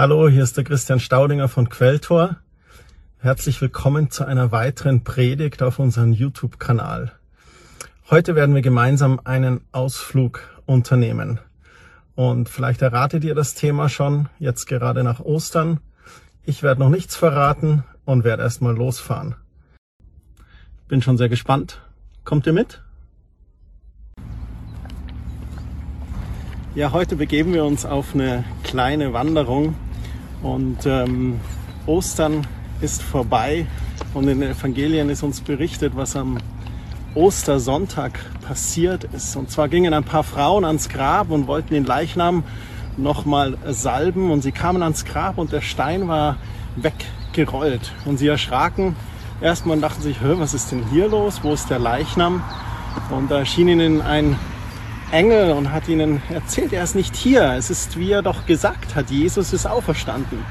Hallo, hier ist der Christian Staudinger von Quelltor. Herzlich willkommen zu einer weiteren Predigt auf unserem YouTube-Kanal. Heute werden wir gemeinsam einen Ausflug unternehmen. Und vielleicht erratet ihr das Thema schon, jetzt gerade nach Ostern. Ich werde noch nichts verraten und werde erstmal losfahren. Bin schon sehr gespannt. Kommt ihr mit? Ja, heute begeben wir uns auf eine kleine Wanderung und ähm, Ostern ist vorbei und in den Evangelien ist uns berichtet, was am Ostersonntag passiert ist. Und zwar gingen ein paar Frauen ans Grab und wollten den Leichnam nochmal salben und sie kamen ans Grab und der Stein war weggerollt und sie erschraken erstmal und dachten sich, was ist denn hier los? Wo ist der Leichnam? Und da erschien ihnen ein Engel und hat ihnen erzählt, er ist nicht hier. Es ist, wie er doch gesagt hat, Jesus ist auferstanden.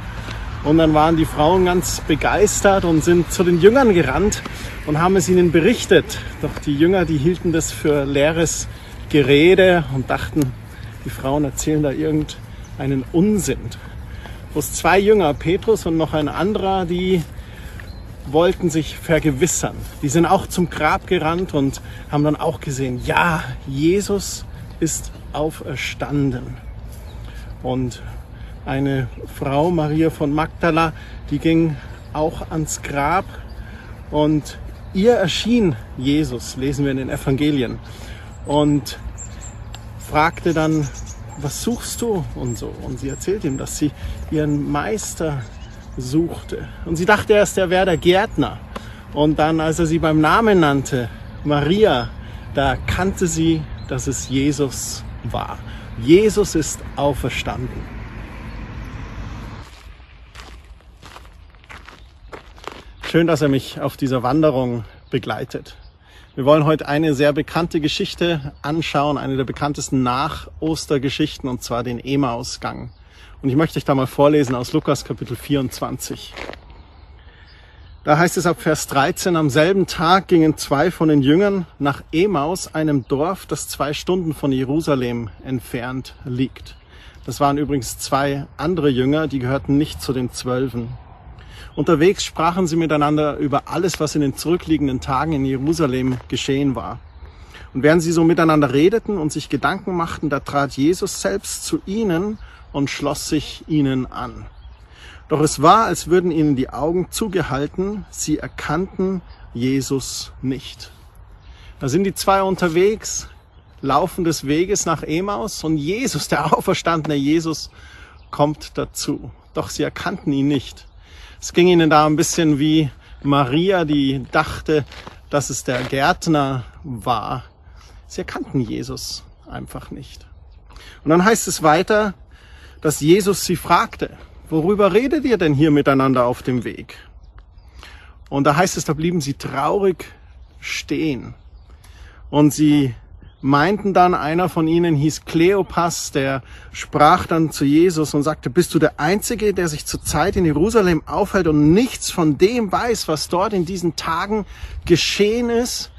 Und dann waren die Frauen ganz begeistert und sind zu den Jüngern gerannt und haben es ihnen berichtet. Doch die Jünger, die hielten das für leeres Gerede und dachten, die Frauen erzählen da irgendeinen Unsinn. Bloß zwei Jünger, Petrus und noch ein anderer, die wollten sich vergewissern. Die sind auch zum Grab gerannt und haben dann auch gesehen, ja, Jesus ist auferstanden. Und eine Frau, Maria von Magdala, die ging auch ans Grab und ihr erschien Jesus, lesen wir in den Evangelien, und fragte dann, was suchst du und so. Und sie erzählt ihm, dass sie ihren Meister suchte. Und sie dachte erst, er wäre der Gärtner. Und dann, als er sie beim Namen nannte, Maria, da kannte sie, dass es Jesus war. Jesus ist auferstanden. Schön, dass er mich auf dieser Wanderung begleitet. Wir wollen heute eine sehr bekannte Geschichte anschauen, eine der bekanntesten Nach-Ostergeschichten, und zwar den Emausgang. Und ich möchte euch da mal vorlesen aus Lukas Kapitel 24. Da heißt es ab Vers 13, am selben Tag gingen zwei von den Jüngern nach Emaus, einem Dorf, das zwei Stunden von Jerusalem entfernt liegt. Das waren übrigens zwei andere Jünger, die gehörten nicht zu den Zwölfen. Unterwegs sprachen sie miteinander über alles, was in den zurückliegenden Tagen in Jerusalem geschehen war. Und während sie so miteinander redeten und sich Gedanken machten, da trat Jesus selbst zu ihnen und schloss sich ihnen an. Doch es war, als würden ihnen die Augen zugehalten, sie erkannten Jesus nicht. Da sind die zwei unterwegs, laufen des Weges nach Emaus und Jesus, der auferstandene Jesus, kommt dazu. Doch sie erkannten ihn nicht. Es ging ihnen da ein bisschen wie Maria, die dachte, dass es der Gärtner war. Sie erkannten Jesus einfach nicht. Und dann heißt es weiter, dass Jesus sie fragte, worüber redet ihr denn hier miteinander auf dem Weg? Und da heißt es, da blieben sie traurig stehen. Und sie meinten dann, einer von ihnen hieß Kleopas, der sprach dann zu Jesus und sagte, bist du der Einzige, der sich zurzeit in Jerusalem aufhält und nichts von dem weiß, was dort in diesen Tagen geschehen ist?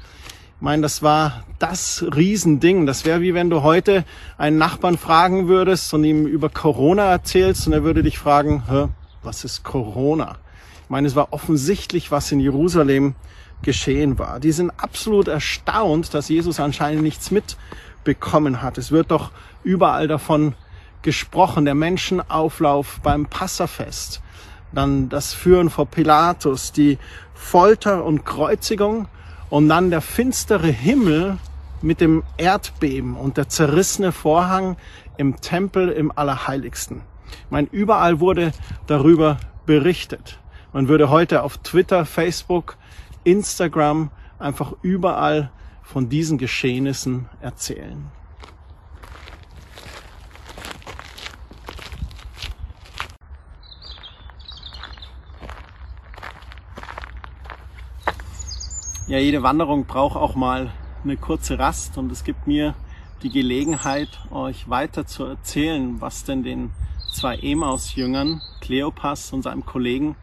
Ich meine, das war das Riesending. Das wäre wie wenn du heute einen Nachbarn fragen würdest und ihm über Corona erzählst und er würde dich fragen, Hä, was ist Corona? Ich meine, es war offensichtlich, was in Jerusalem geschehen war. Die sind absolut erstaunt, dass Jesus anscheinend nichts mitbekommen hat. Es wird doch überall davon gesprochen, der Menschenauflauf beim Passafest, dann das Führen vor Pilatus, die Folter und Kreuzigung und dann der finstere Himmel mit dem Erdbeben und der zerrissene Vorhang im Tempel im Allerheiligsten. Ich meine, überall wurde darüber berichtet. Man würde heute auf Twitter, Facebook, Instagram einfach überall von diesen Geschehnissen erzählen. Ja, jede Wanderung braucht auch mal eine kurze Rast und es gibt mir die Gelegenheit, euch weiter zu erzählen, was denn den zwei Emaus-Jüngern, Kleopas und seinem Kollegen,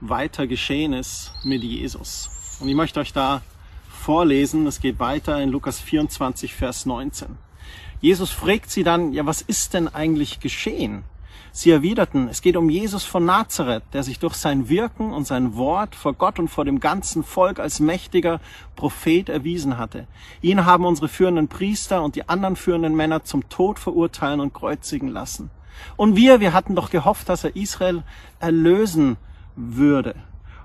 weiter geschehen ist mit Jesus. Und ich möchte euch da vorlesen, es geht weiter in Lukas 24, Vers 19. Jesus fragt sie dann, ja, was ist denn eigentlich geschehen? Sie erwiderten, es geht um Jesus von Nazareth, der sich durch sein Wirken und sein Wort vor Gott und vor dem ganzen Volk als mächtiger Prophet erwiesen hatte. Ihn haben unsere führenden Priester und die anderen führenden Männer zum Tod verurteilen und kreuzigen lassen. Und wir, wir hatten doch gehofft, dass er Israel erlösen würde.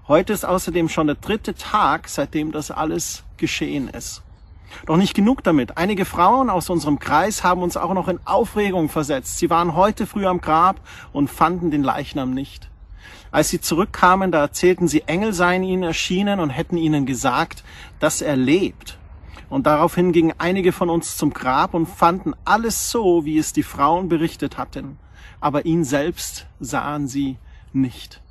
Heute ist außerdem schon der dritte Tag, seitdem das alles geschehen ist. Doch nicht genug damit. Einige Frauen aus unserem Kreis haben uns auch noch in Aufregung versetzt. Sie waren heute früh am Grab und fanden den Leichnam nicht. Als sie zurückkamen, da erzählten sie, Engel seien ihnen erschienen und hätten ihnen gesagt, dass er lebt. Und daraufhin gingen einige von uns zum Grab und fanden alles so, wie es die Frauen berichtet hatten. Aber ihn selbst sahen sie nicht.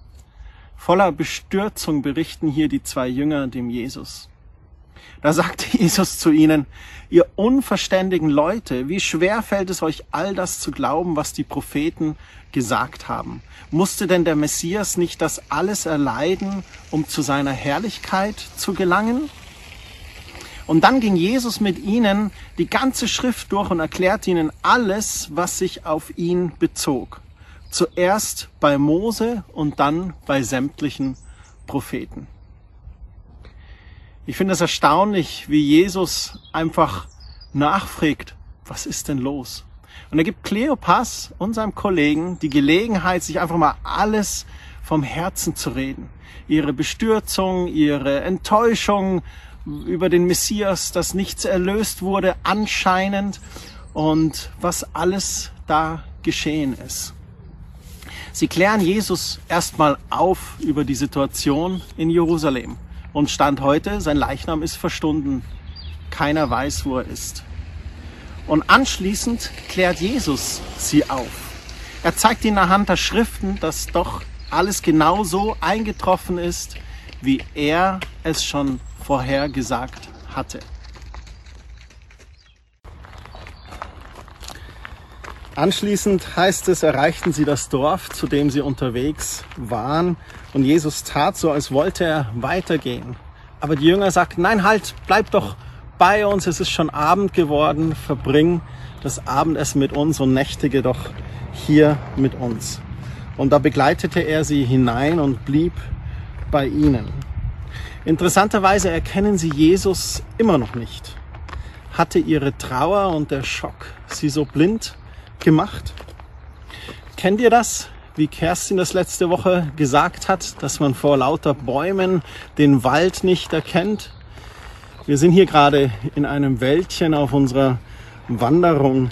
Voller Bestürzung berichten hier die zwei Jünger dem Jesus. Da sagte Jesus zu ihnen, ihr unverständigen Leute, wie schwer fällt es euch all das zu glauben, was die Propheten gesagt haben? Musste denn der Messias nicht das alles erleiden, um zu seiner Herrlichkeit zu gelangen? Und dann ging Jesus mit ihnen die ganze Schrift durch und erklärte ihnen alles, was sich auf ihn bezog. Zuerst bei Mose und dann bei sämtlichen Propheten. Ich finde es erstaunlich, wie Jesus einfach nachfragt, was ist denn los? Und er gibt Kleopas und seinem Kollegen die Gelegenheit, sich einfach mal alles vom Herzen zu reden. Ihre Bestürzung, ihre Enttäuschung über den Messias, dass nichts erlöst wurde anscheinend und was alles da geschehen ist. Sie klären Jesus erstmal auf über die Situation in Jerusalem. Und Stand heute, sein Leichnam ist verstunden. Keiner weiß, wo er ist. Und anschließend klärt Jesus sie auf. Er zeigt ihnen anhand der Schriften, dass doch alles genau so eingetroffen ist, wie er es schon vorher gesagt hatte. Anschließend heißt es, erreichten sie das Dorf, zu dem sie unterwegs waren. Und Jesus tat so, als wollte er weitergehen. Aber die Jünger sagten, nein, halt, bleib doch bei uns, es ist schon Abend geworden, verbring das Abendessen mit uns und nächtige doch hier mit uns. Und da begleitete er sie hinein und blieb bei ihnen. Interessanterweise erkennen sie Jesus immer noch nicht. Hatte ihre Trauer und der Schock sie so blind gemacht. Kennt ihr das? Wie Kerstin das letzte Woche gesagt hat, dass man vor lauter Bäumen den Wald nicht erkennt. Wir sind hier gerade in einem Wäldchen auf unserer Wanderung.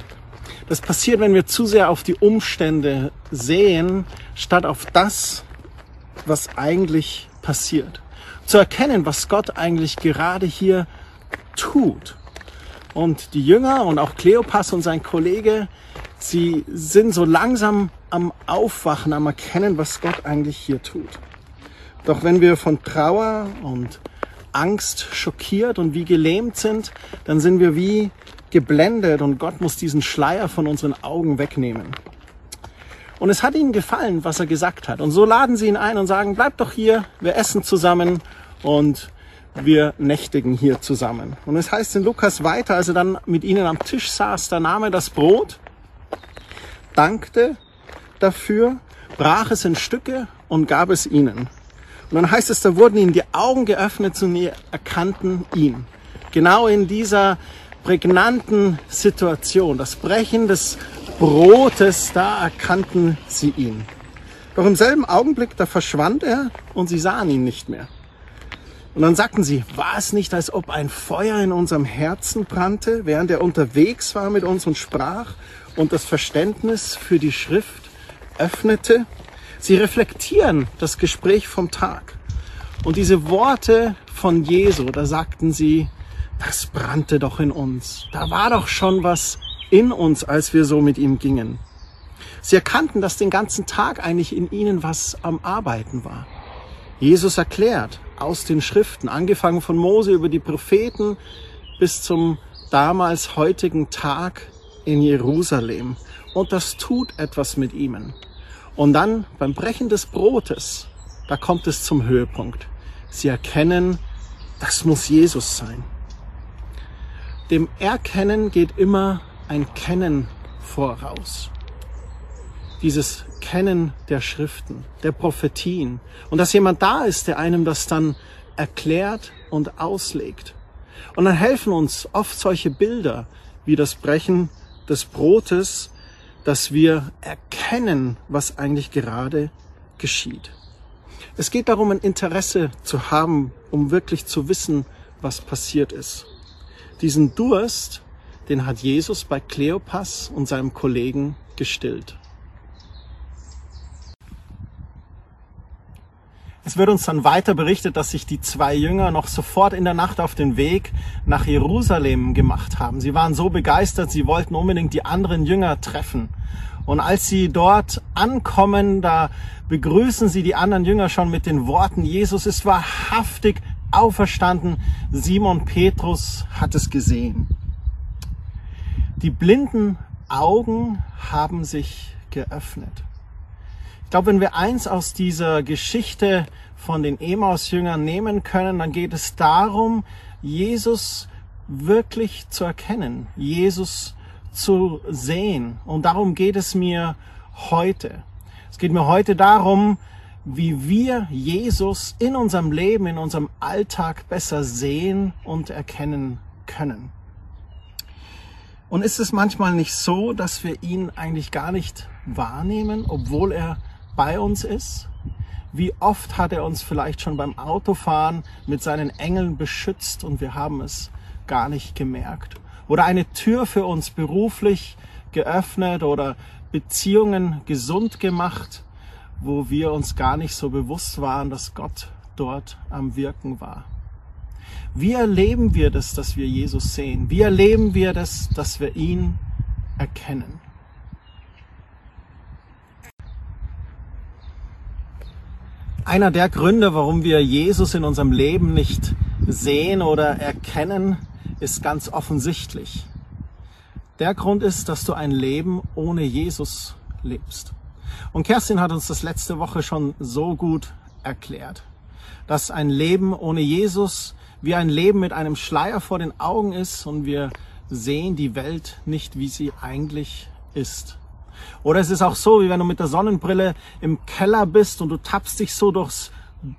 Das passiert, wenn wir zu sehr auf die Umstände sehen, statt auf das, was eigentlich passiert. Zu erkennen, was Gott eigentlich gerade hier tut. Und die Jünger und auch Kleopas und sein Kollege, Sie sind so langsam am Aufwachen, am Erkennen, was Gott eigentlich hier tut. Doch wenn wir von Trauer und Angst schockiert und wie gelähmt sind, dann sind wir wie geblendet und Gott muss diesen Schleier von unseren Augen wegnehmen. Und es hat ihnen gefallen, was er gesagt hat. Und so laden sie ihn ein und sagen, bleib doch hier, wir essen zusammen und wir nächtigen hier zusammen. Und es heißt in Lukas weiter, als er dann mit ihnen am Tisch saß, da nahm er das Brot dankte dafür, brach es in Stücke und gab es ihnen. Und dann heißt es, da wurden ihnen die Augen geöffnet und sie erkannten ihn. Genau in dieser prägnanten Situation, das Brechen des Brotes, da erkannten sie ihn. Doch im selben Augenblick, da verschwand er und sie sahen ihn nicht mehr. Und dann sagten sie, war es nicht, als ob ein Feuer in unserem Herzen brannte, während er unterwegs war mit uns und sprach und das Verständnis für die Schrift öffnete. Sie reflektieren das Gespräch vom Tag. Und diese Worte von Jesu, da sagten sie, das brannte doch in uns. Da war doch schon was in uns, als wir so mit ihm gingen. Sie erkannten, dass den ganzen Tag eigentlich in ihnen was am Arbeiten war. Jesus erklärt aus den Schriften, angefangen von Mose über die Propheten bis zum damals heutigen Tag, in Jerusalem und das tut etwas mit ihnen. Und dann beim Brechen des Brotes, da kommt es zum Höhepunkt. Sie erkennen, das muss Jesus sein. Dem Erkennen geht immer ein Kennen voraus. dieses Kennen der Schriften, der Prophetien und dass jemand da ist, der einem das dann erklärt und auslegt. Und dann helfen uns oft solche Bilder wie das Brechen des Brotes, dass wir erkennen, was eigentlich gerade geschieht. Es geht darum, ein Interesse zu haben, um wirklich zu wissen, was passiert ist. Diesen Durst, den hat Jesus bei Kleopas und seinem Kollegen gestillt. Es wird uns dann weiter berichtet, dass sich die zwei Jünger noch sofort in der Nacht auf den Weg nach Jerusalem gemacht haben. Sie waren so begeistert, sie wollten unbedingt die anderen Jünger treffen. Und als sie dort ankommen, da begrüßen sie die anderen Jünger schon mit den Worten, Jesus ist wahrhaftig auferstanden. Simon Petrus hat es gesehen. Die blinden Augen haben sich geöffnet. Ich glaube, wenn wir eins aus dieser Geschichte von den Emaus-Jüngern nehmen können, dann geht es darum, Jesus wirklich zu erkennen, Jesus zu sehen. Und darum geht es mir heute. Es geht mir heute darum, wie wir Jesus in unserem Leben, in unserem Alltag besser sehen und erkennen können. Und ist es manchmal nicht so, dass wir ihn eigentlich gar nicht wahrnehmen, obwohl er bei uns ist? Wie oft hat er uns vielleicht schon beim Autofahren mit seinen Engeln beschützt und wir haben es gar nicht gemerkt? Oder eine Tür für uns beruflich geöffnet oder Beziehungen gesund gemacht, wo wir uns gar nicht so bewusst waren, dass Gott dort am Wirken war. Wie erleben wir das, dass wir Jesus sehen? Wie erleben wir das, dass wir ihn erkennen? Einer der Gründe, warum wir Jesus in unserem Leben nicht sehen oder erkennen, ist ganz offensichtlich. Der Grund ist, dass du ein Leben ohne Jesus lebst. Und Kerstin hat uns das letzte Woche schon so gut erklärt, dass ein Leben ohne Jesus wie ein Leben mit einem Schleier vor den Augen ist und wir sehen die Welt nicht, wie sie eigentlich ist. Oder es ist auch so, wie wenn du mit der Sonnenbrille im Keller bist und du tappst dich so durchs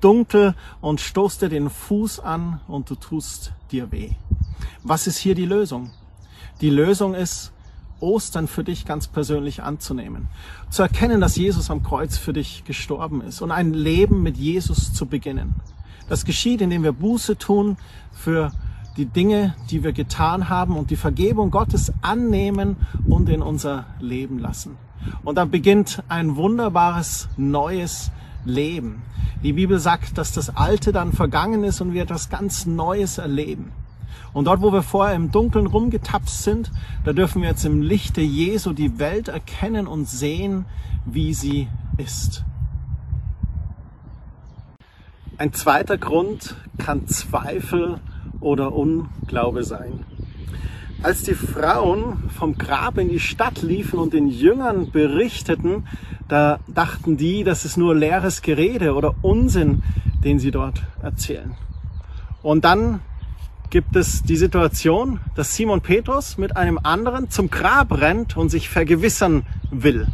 Dunkel und stoßt dir den Fuß an und du tust dir weh. Was ist hier die Lösung? Die Lösung ist, Ostern für dich ganz persönlich anzunehmen. Zu erkennen, dass Jesus am Kreuz für dich gestorben ist und ein Leben mit Jesus zu beginnen. Das geschieht, indem wir Buße tun für die Dinge, die wir getan haben und die Vergebung Gottes annehmen und in unser Leben lassen. Und dann beginnt ein wunderbares neues Leben. Die Bibel sagt, dass das Alte dann vergangen ist und wir etwas ganz Neues erleben. Und dort, wo wir vorher im Dunkeln rumgetapst sind, da dürfen wir jetzt im Lichte Jesu die Welt erkennen und sehen, wie sie ist. Ein zweiter Grund kann Zweifel oder Unglaube sein. Als die Frauen vom Grab in die Stadt liefen und den Jüngern berichteten, da dachten die, das ist nur leeres Gerede oder Unsinn, den sie dort erzählen. Und dann gibt es die Situation, dass Simon Petrus mit einem anderen zum Grab rennt und sich vergewissern will.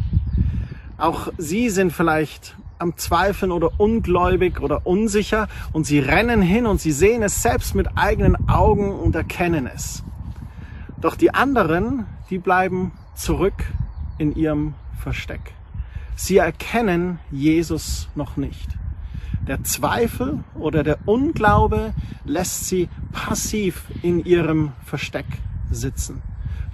Auch sie sind vielleicht am Zweifeln oder ungläubig oder unsicher und sie rennen hin und sie sehen es selbst mit eigenen Augen und erkennen es. Doch die anderen, die bleiben zurück in ihrem Versteck. Sie erkennen Jesus noch nicht. Der Zweifel oder der Unglaube lässt sie passiv in ihrem Versteck sitzen.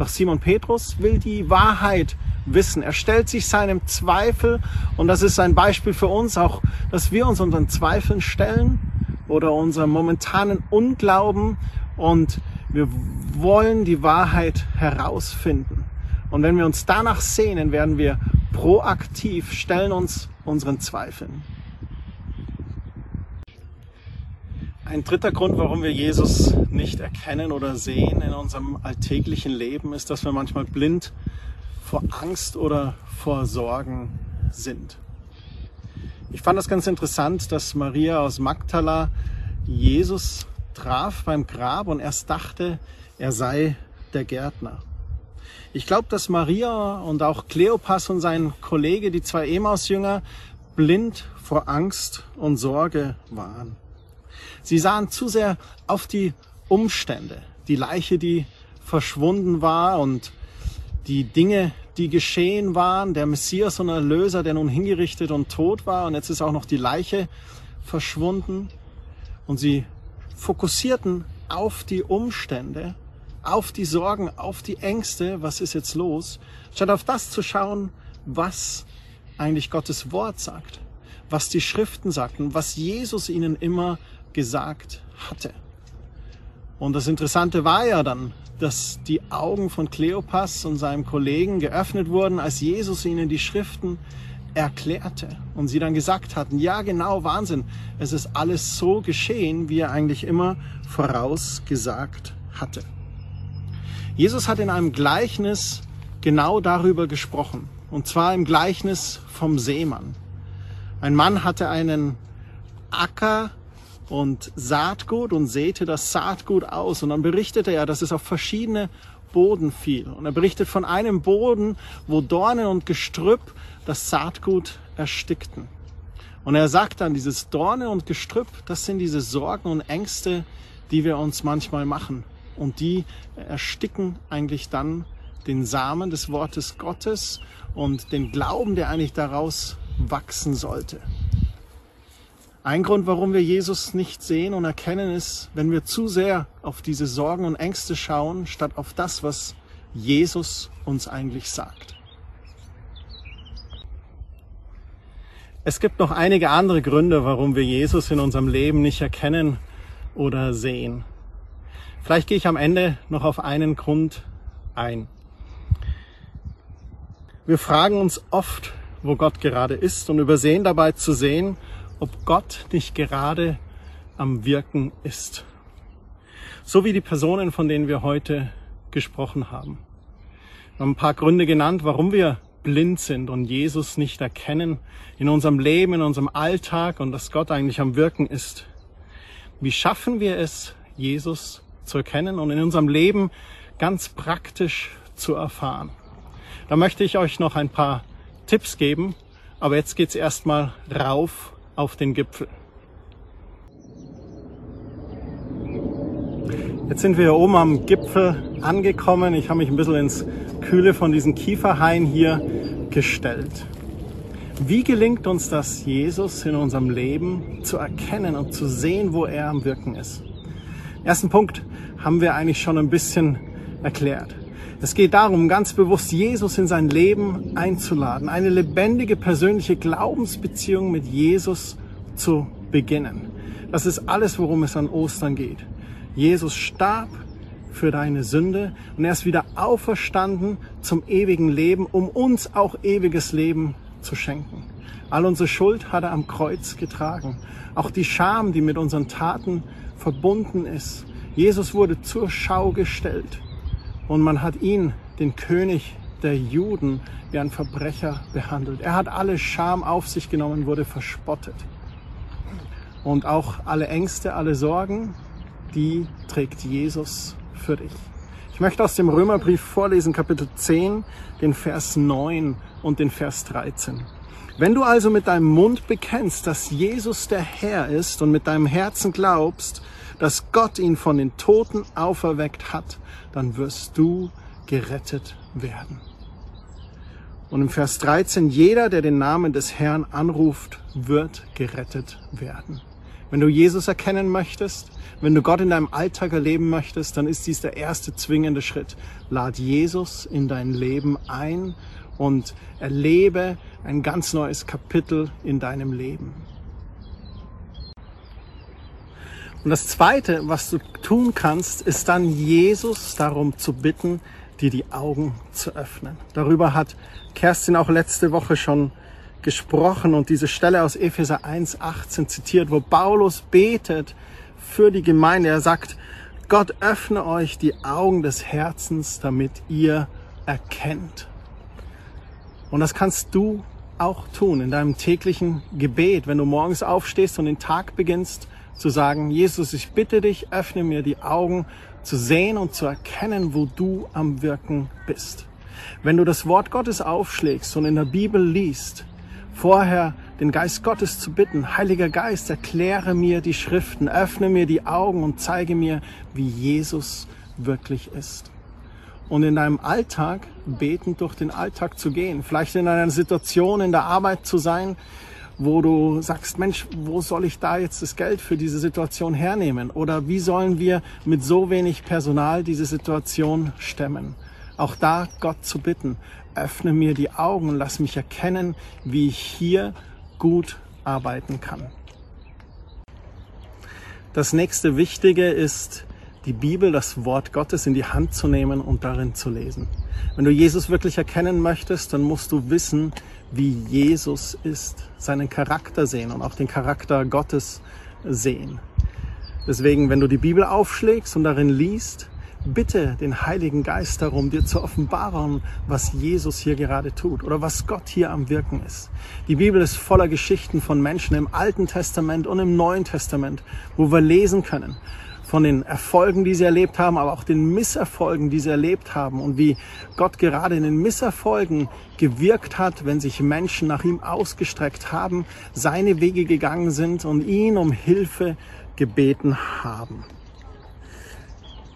Doch Simon Petrus will die Wahrheit wissen. Er stellt sich seinem Zweifel und das ist ein Beispiel für uns auch, dass wir uns unseren Zweifeln stellen oder unserem momentanen Unglauben und wir wollen die Wahrheit herausfinden. Und wenn wir uns danach sehnen, werden wir proaktiv, stellen uns unseren Zweifeln. Ein dritter Grund, warum wir Jesus nicht erkennen oder sehen in unserem alltäglichen Leben, ist, dass wir manchmal blind vor Angst oder vor Sorgen sind. Ich fand das ganz interessant, dass Maria aus Magdala Jesus traf beim Grab und erst dachte, er sei der Gärtner. Ich glaube, dass Maria und auch Kleopas und sein Kollege, die zwei Emaus-Jünger, blind vor Angst und Sorge waren. Sie sahen zu sehr auf die Umstände, die Leiche, die verschwunden war und die Dinge, die geschehen waren, der Messias und Erlöser, der nun hingerichtet und tot war. Und jetzt ist auch noch die Leiche verschwunden. Und sie fokussierten auf die Umstände, auf die Sorgen, auf die Ängste, was ist jetzt los, statt auf das zu schauen, was eigentlich Gottes Wort sagt, was die Schriften sagten, was Jesus ihnen immer gesagt hatte. Und das Interessante war ja dann, dass die Augen von Kleopas und seinem Kollegen geöffnet wurden, als Jesus ihnen die Schriften erklärte und sie dann gesagt hatten, ja genau, Wahnsinn, es ist alles so geschehen, wie er eigentlich immer vorausgesagt hatte. Jesus hat in einem Gleichnis genau darüber gesprochen, und zwar im Gleichnis vom Seemann. Ein Mann hatte einen Acker und Saatgut und säte das Saatgut aus. Und dann berichtete er, dass es auf verschiedene Boden fiel. Und er berichtet von einem Boden, wo Dornen und Gestrüpp das Saatgut erstickten. Und er sagt dann, dieses Dorne und Gestrüpp, das sind diese Sorgen und Ängste, die wir uns manchmal machen. Und die ersticken eigentlich dann den Samen des Wortes Gottes und den Glauben, der eigentlich daraus wachsen sollte. Ein Grund, warum wir Jesus nicht sehen und erkennen, ist, wenn wir zu sehr auf diese Sorgen und Ängste schauen, statt auf das, was Jesus uns eigentlich sagt. Es gibt noch einige andere Gründe, warum wir Jesus in unserem Leben nicht erkennen oder sehen. Vielleicht gehe ich am Ende noch auf einen Grund ein. Wir fragen uns oft, wo Gott gerade ist und übersehen dabei zu sehen, ob Gott nicht gerade am Wirken ist. So wie die Personen, von denen wir heute gesprochen haben. Wir haben ein paar Gründe genannt, warum wir blind sind und Jesus nicht erkennen in unserem Leben, in unserem Alltag und dass Gott eigentlich am Wirken ist. Wie schaffen wir es, Jesus zu erkennen und in unserem Leben ganz praktisch zu erfahren? Da möchte ich euch noch ein paar Tipps geben, aber jetzt geht's erstmal rauf auf den Gipfel. Jetzt sind wir hier oben am Gipfel angekommen. Ich habe mich ein bisschen ins Kühle von diesen Kieferhain hier gestellt. Wie gelingt uns das, Jesus in unserem Leben zu erkennen und zu sehen, wo er am Wirken ist? Ersten Punkt haben wir eigentlich schon ein bisschen erklärt. Es geht darum, ganz bewusst Jesus in sein Leben einzuladen, eine lebendige persönliche Glaubensbeziehung mit Jesus zu beginnen. Das ist alles, worum es an Ostern geht. Jesus starb für deine Sünde und er ist wieder auferstanden zum ewigen Leben, um uns auch ewiges Leben zu schenken. All unsere Schuld hat er am Kreuz getragen. Auch die Scham, die mit unseren Taten verbunden ist. Jesus wurde zur Schau gestellt und man hat ihn, den König der Juden, wie ein Verbrecher behandelt. Er hat alle Scham auf sich genommen, wurde verspottet. Und auch alle Ängste, alle Sorgen, die trägt Jesus für dich. Ich möchte aus dem Römerbrief vorlesen, Kapitel 10, den Vers 9 und den Vers 13. Wenn du also mit deinem Mund bekennst, dass Jesus der Herr ist und mit deinem Herzen glaubst, dass Gott ihn von den Toten auferweckt hat, dann wirst du gerettet werden. Und im Vers 13, jeder, der den Namen des Herrn anruft, wird gerettet werden. Wenn du Jesus erkennen möchtest, wenn du Gott in deinem Alltag erleben möchtest, dann ist dies der erste zwingende Schritt. Lad Jesus in dein Leben ein und erlebe ein ganz neues Kapitel in deinem Leben. Und das Zweite, was du tun kannst, ist dann Jesus darum zu bitten, dir die Augen zu öffnen. Darüber hat Kerstin auch letzte Woche schon gesprochen und diese Stelle aus Epheser 1.18 zitiert, wo Paulus betet für die Gemeinde. Er sagt, Gott öffne euch die Augen des Herzens, damit ihr erkennt. Und das kannst du auch tun in deinem täglichen Gebet, wenn du morgens aufstehst und den Tag beginnst zu sagen, Jesus, ich bitte dich, öffne mir die Augen zu sehen und zu erkennen, wo du am Wirken bist. Wenn du das Wort Gottes aufschlägst und in der Bibel liest, vorher den Geist Gottes zu bitten, Heiliger Geist, erkläre mir die Schriften, öffne mir die Augen und zeige mir, wie Jesus wirklich ist. Und in deinem Alltag betend durch den Alltag zu gehen, vielleicht in einer Situation in der Arbeit zu sein, wo du sagst, Mensch, wo soll ich da jetzt das Geld für diese Situation hernehmen? Oder wie sollen wir mit so wenig Personal diese Situation stemmen? Auch da Gott zu bitten, öffne mir die Augen, lass mich erkennen, wie ich hier gut arbeiten kann. Das nächste Wichtige ist, die Bibel, das Wort Gottes in die Hand zu nehmen und darin zu lesen. Wenn du Jesus wirklich erkennen möchtest, dann musst du wissen, wie Jesus ist, seinen Charakter sehen und auch den Charakter Gottes sehen. Deswegen, wenn du die Bibel aufschlägst und darin liest, bitte den Heiligen Geist darum, dir zu offenbaren, was Jesus hier gerade tut oder was Gott hier am Wirken ist. Die Bibel ist voller Geschichten von Menschen im Alten Testament und im Neuen Testament, wo wir lesen können von den Erfolgen, die sie erlebt haben, aber auch den Misserfolgen, die sie erlebt haben und wie Gott gerade in den Misserfolgen gewirkt hat, wenn sich Menschen nach ihm ausgestreckt haben, seine Wege gegangen sind und ihn um Hilfe gebeten haben.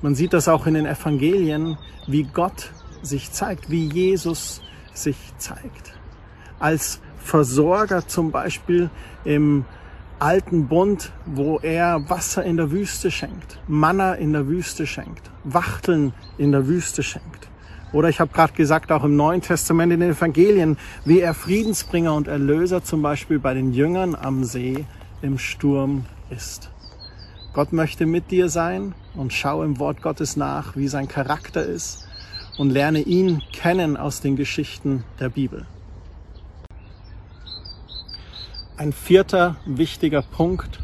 Man sieht das auch in den Evangelien, wie Gott sich zeigt, wie Jesus sich zeigt. Als Versorger zum Beispiel im alten Bund, wo er Wasser in der Wüste schenkt, Manna in der Wüste schenkt, Wachteln in der Wüste schenkt. Oder ich habe gerade gesagt, auch im Neuen Testament in den Evangelien, wie er Friedensbringer und Erlöser zum Beispiel bei den Jüngern am See im Sturm ist. Gott möchte mit dir sein und schau im Wort Gottes nach, wie sein Charakter ist und lerne ihn kennen aus den Geschichten der Bibel. Ein vierter wichtiger Punkt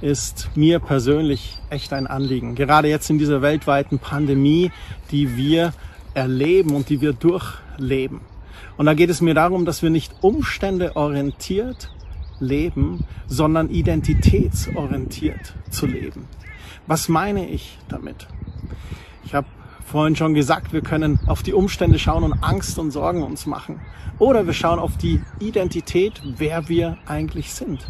ist mir persönlich echt ein Anliegen. Gerade jetzt in dieser weltweiten Pandemie, die wir erleben und die wir durchleben. Und da geht es mir darum, dass wir nicht umständeorientiert leben, sondern identitätsorientiert zu leben. Was meine ich damit? Ich habe vorhin schon gesagt, wir können auf die Umstände schauen und Angst und Sorgen uns machen. Oder wir schauen auf die Identität, wer wir eigentlich sind.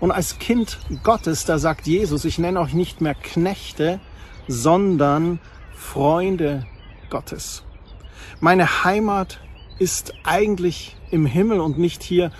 Und als Kind Gottes, da sagt Jesus, ich nenne euch nicht mehr Knechte, sondern Freunde Gottes. Meine Heimat ist eigentlich im Himmel und nicht hier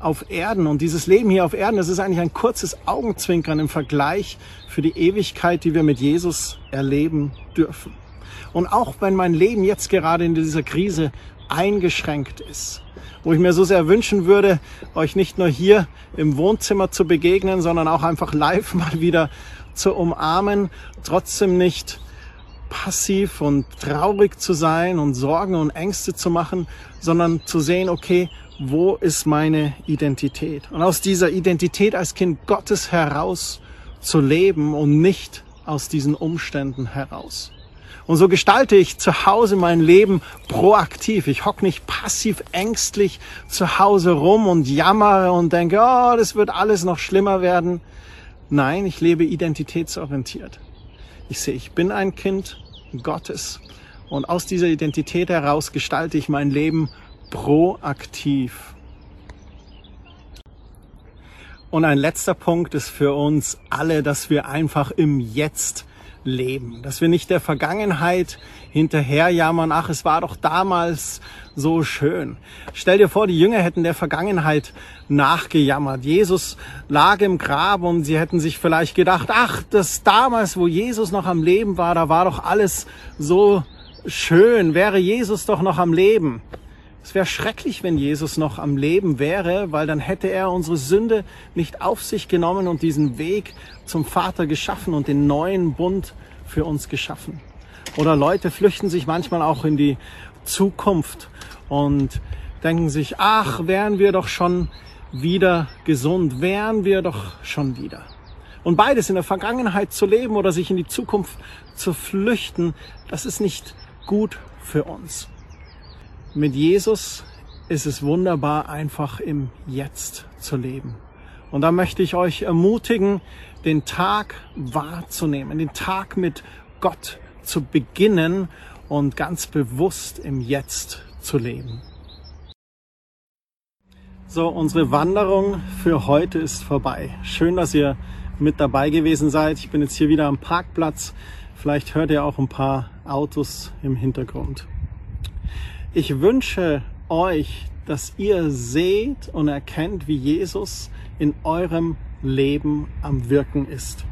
auf Erden. Und dieses Leben hier auf Erden, das ist eigentlich ein kurzes Augenzwinkern im Vergleich für die Ewigkeit, die wir mit Jesus erleben dürfen. Und auch wenn mein Leben jetzt gerade in dieser Krise eingeschränkt ist. Wo ich mir so sehr wünschen würde, euch nicht nur hier im Wohnzimmer zu begegnen, sondern auch einfach live mal wieder zu umarmen, trotzdem nicht passiv und traurig zu sein und Sorgen und Ängste zu machen, sondern zu sehen, okay, wo ist meine Identität? Und aus dieser Identität als Kind Gottes heraus zu leben und nicht aus diesen Umständen heraus. Und so gestalte ich zu Hause mein Leben proaktiv. Ich hock nicht passiv ängstlich zu Hause rum und jammere und denke, oh, das wird alles noch schlimmer werden. Nein, ich lebe identitätsorientiert. Ich sehe, ich bin ein Kind Gottes. Und aus dieser Identität heraus gestalte ich mein Leben proaktiv. Und ein letzter Punkt ist für uns alle, dass wir einfach im Jetzt leben. Dass wir nicht der Vergangenheit hinterherjammern, ach, es war doch damals so schön. Stell dir vor, die Jünger hätten der Vergangenheit nachgejammert. Jesus lag im Grab und sie hätten sich vielleicht gedacht, ach, das damals, wo Jesus noch am Leben war, da war doch alles so schön, wäre Jesus doch noch am Leben. Es wäre schrecklich, wenn Jesus noch am Leben wäre, weil dann hätte er unsere Sünde nicht auf sich genommen und diesen Weg zum Vater geschaffen und den neuen Bund für uns geschaffen. Oder Leute flüchten sich manchmal auch in die Zukunft und denken sich, ach, wären wir doch schon wieder gesund, wären wir doch schon wieder. Und beides in der Vergangenheit zu leben oder sich in die Zukunft zu flüchten, das ist nicht gut für uns. Mit Jesus ist es wunderbar, einfach im Jetzt zu leben. Und da möchte ich euch ermutigen, den Tag wahrzunehmen, den Tag mit Gott zu beginnen und ganz bewusst im Jetzt zu leben. So, unsere Wanderung für heute ist vorbei. Schön, dass ihr mit dabei gewesen seid. Ich bin jetzt hier wieder am Parkplatz. Vielleicht hört ihr auch ein paar Autos im Hintergrund. Ich wünsche euch, dass ihr seht und erkennt, wie Jesus in eurem Leben am Wirken ist.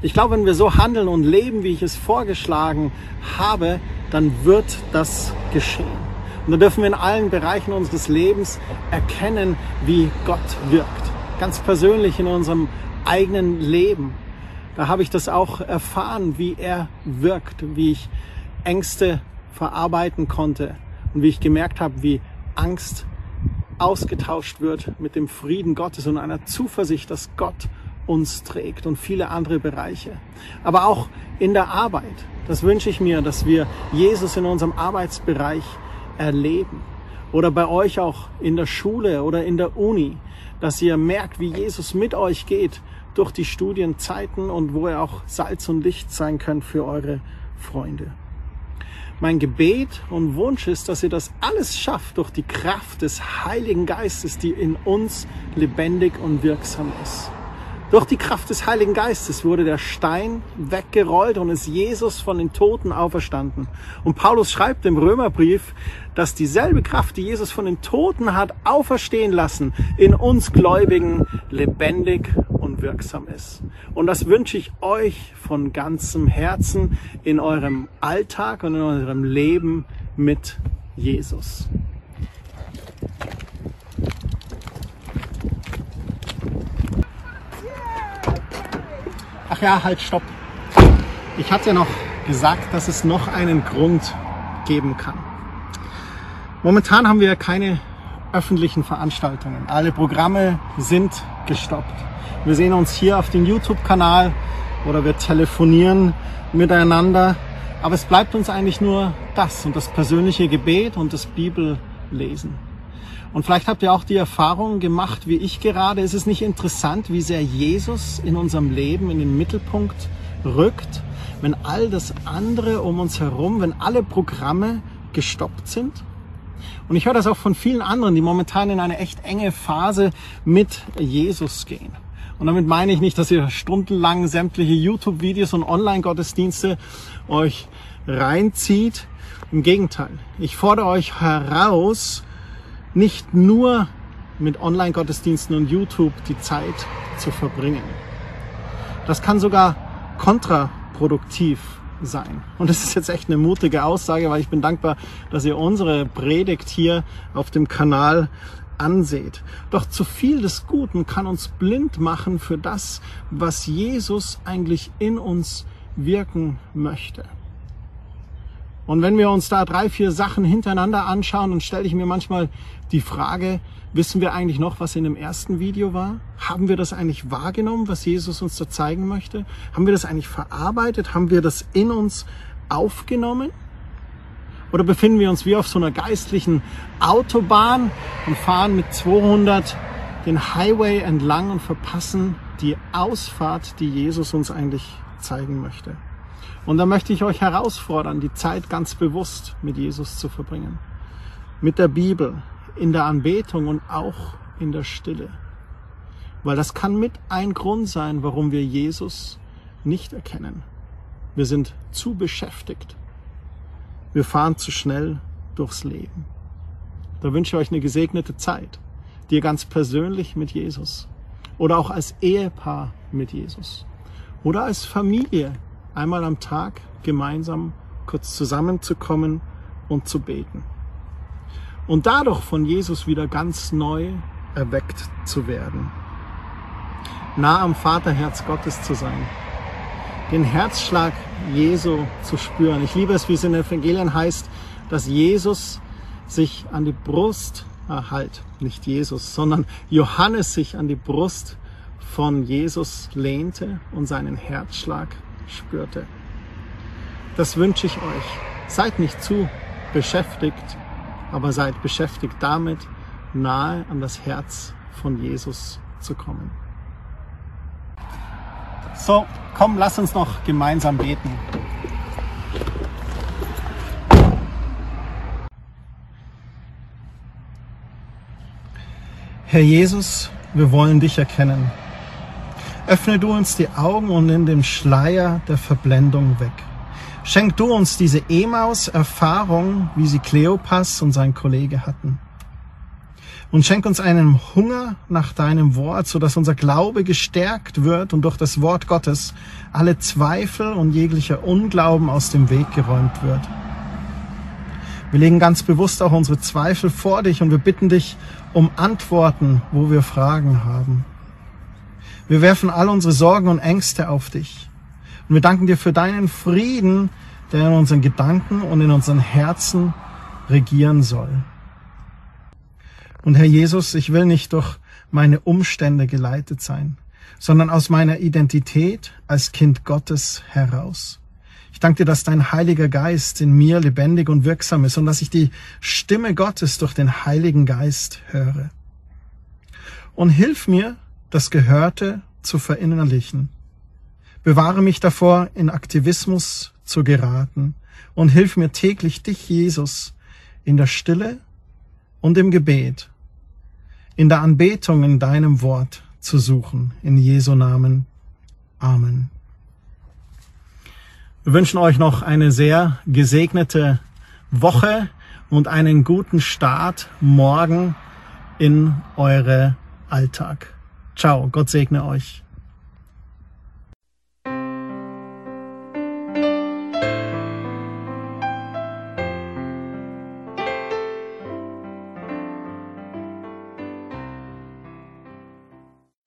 Ich glaube, wenn wir so handeln und leben, wie ich es vorgeschlagen habe, dann wird das geschehen. Und da dürfen wir in allen Bereichen unseres Lebens erkennen, wie Gott wirkt. Ganz persönlich in unserem eigenen Leben. Da habe ich das auch erfahren, wie er wirkt, wie ich Ängste verarbeiten konnte und wie ich gemerkt habe, wie Angst ausgetauscht wird mit dem Frieden Gottes und einer Zuversicht, dass Gott uns trägt und viele andere Bereiche. Aber auch in der Arbeit. Das wünsche ich mir, dass wir Jesus in unserem Arbeitsbereich erleben. Oder bei euch auch in der Schule oder in der Uni, dass ihr merkt, wie Jesus mit euch geht durch die Studienzeiten und wo er auch Salz und Licht sein könnt für eure Freunde. Mein Gebet und Wunsch ist, dass ihr das alles schafft durch die Kraft des Heiligen Geistes, die in uns lebendig und wirksam ist. Durch die Kraft des Heiligen Geistes wurde der Stein weggerollt und ist Jesus von den Toten auferstanden. Und Paulus schreibt im Römerbrief, dass dieselbe Kraft, die Jesus von den Toten hat auferstehen lassen, in uns Gläubigen lebendig und wirksam ist. Und das wünsche ich euch von ganzem Herzen in eurem Alltag und in eurem Leben mit Jesus. Ach ja, halt, stopp. Ich hatte noch gesagt, dass es noch einen Grund geben kann. Momentan haben wir keine öffentlichen Veranstaltungen. Alle Programme sind gestoppt. Wir sehen uns hier auf dem YouTube-Kanal oder wir telefonieren miteinander. Aber es bleibt uns eigentlich nur das und das persönliche Gebet und das Bibellesen. Und vielleicht habt ihr auch die Erfahrung gemacht, wie ich gerade. Ist es nicht interessant, wie sehr Jesus in unserem Leben in den Mittelpunkt rückt, wenn all das andere um uns herum, wenn alle Programme gestoppt sind? Und ich höre das auch von vielen anderen, die momentan in eine echt enge Phase mit Jesus gehen. Und damit meine ich nicht, dass ihr stundenlang sämtliche YouTube-Videos und Online-Gottesdienste euch reinzieht. Im Gegenteil, ich fordere euch heraus, nicht nur mit Online-Gottesdiensten und YouTube die Zeit zu verbringen. Das kann sogar kontraproduktiv sein. Und das ist jetzt echt eine mutige Aussage, weil ich bin dankbar, dass ihr unsere Predigt hier auf dem Kanal anseht. Doch zu viel des Guten kann uns blind machen für das, was Jesus eigentlich in uns wirken möchte. Und wenn wir uns da drei, vier Sachen hintereinander anschauen, dann stelle ich mir manchmal die Frage, wissen wir eigentlich noch, was in dem ersten Video war? Haben wir das eigentlich wahrgenommen, was Jesus uns da zeigen möchte? Haben wir das eigentlich verarbeitet? Haben wir das in uns aufgenommen? Oder befinden wir uns wie auf so einer geistlichen Autobahn und fahren mit 200 den Highway entlang und verpassen die Ausfahrt, die Jesus uns eigentlich zeigen möchte? Und da möchte ich euch herausfordern, die Zeit ganz bewusst mit Jesus zu verbringen. Mit der Bibel, in der Anbetung und auch in der Stille. Weil das kann mit ein Grund sein, warum wir Jesus nicht erkennen. Wir sind zu beschäftigt. Wir fahren zu schnell durchs Leben. Da wünsche ich euch eine gesegnete Zeit, dir ganz persönlich mit Jesus oder auch als Ehepaar mit Jesus oder als Familie einmal am Tag gemeinsam kurz zusammenzukommen und zu beten. Und dadurch von Jesus wieder ganz neu erweckt zu werden. Nah am Vaterherz Gottes zu sein. Den Herzschlag Jesu zu spüren. Ich liebe es, wie es in den Evangelien heißt, dass Jesus sich an die Brust, ah, halt, nicht Jesus, sondern Johannes sich an die Brust von Jesus lehnte und seinen Herzschlag spürte. Das wünsche ich euch. Seid nicht zu beschäftigt, aber seid beschäftigt damit, nahe an das Herz von Jesus zu kommen. So, komm, lass uns noch gemeinsam beten. Herr Jesus, wir wollen dich erkennen. Öffne du uns die Augen und nimm den Schleier der Verblendung weg. Schenk du uns diese Emaus-Erfahrung, wie sie Kleopas und sein Kollege hatten. Und schenk uns einen Hunger nach deinem Wort, so dass unser Glaube gestärkt wird und durch das Wort Gottes alle Zweifel und jeglicher Unglauben aus dem Weg geräumt wird. Wir legen ganz bewusst auch unsere Zweifel vor dich und wir bitten dich um Antworten, wo wir Fragen haben. Wir werfen all unsere Sorgen und Ängste auf dich. Und wir danken dir für deinen Frieden, der in unseren Gedanken und in unseren Herzen regieren soll. Und Herr Jesus, ich will nicht durch meine Umstände geleitet sein, sondern aus meiner Identität als Kind Gottes heraus. Ich danke dir, dass dein Heiliger Geist in mir lebendig und wirksam ist und dass ich die Stimme Gottes durch den Heiligen Geist höre. Und hilf mir, das Gehörte zu verinnerlichen. Bewahre mich davor, in Aktivismus zu geraten und hilf mir täglich dich, Jesus, in der Stille und im Gebet in der Anbetung in deinem Wort zu suchen. In Jesu Namen. Amen. Wir wünschen euch noch eine sehr gesegnete Woche und einen guten Start morgen in eure Alltag. Ciao, Gott segne euch.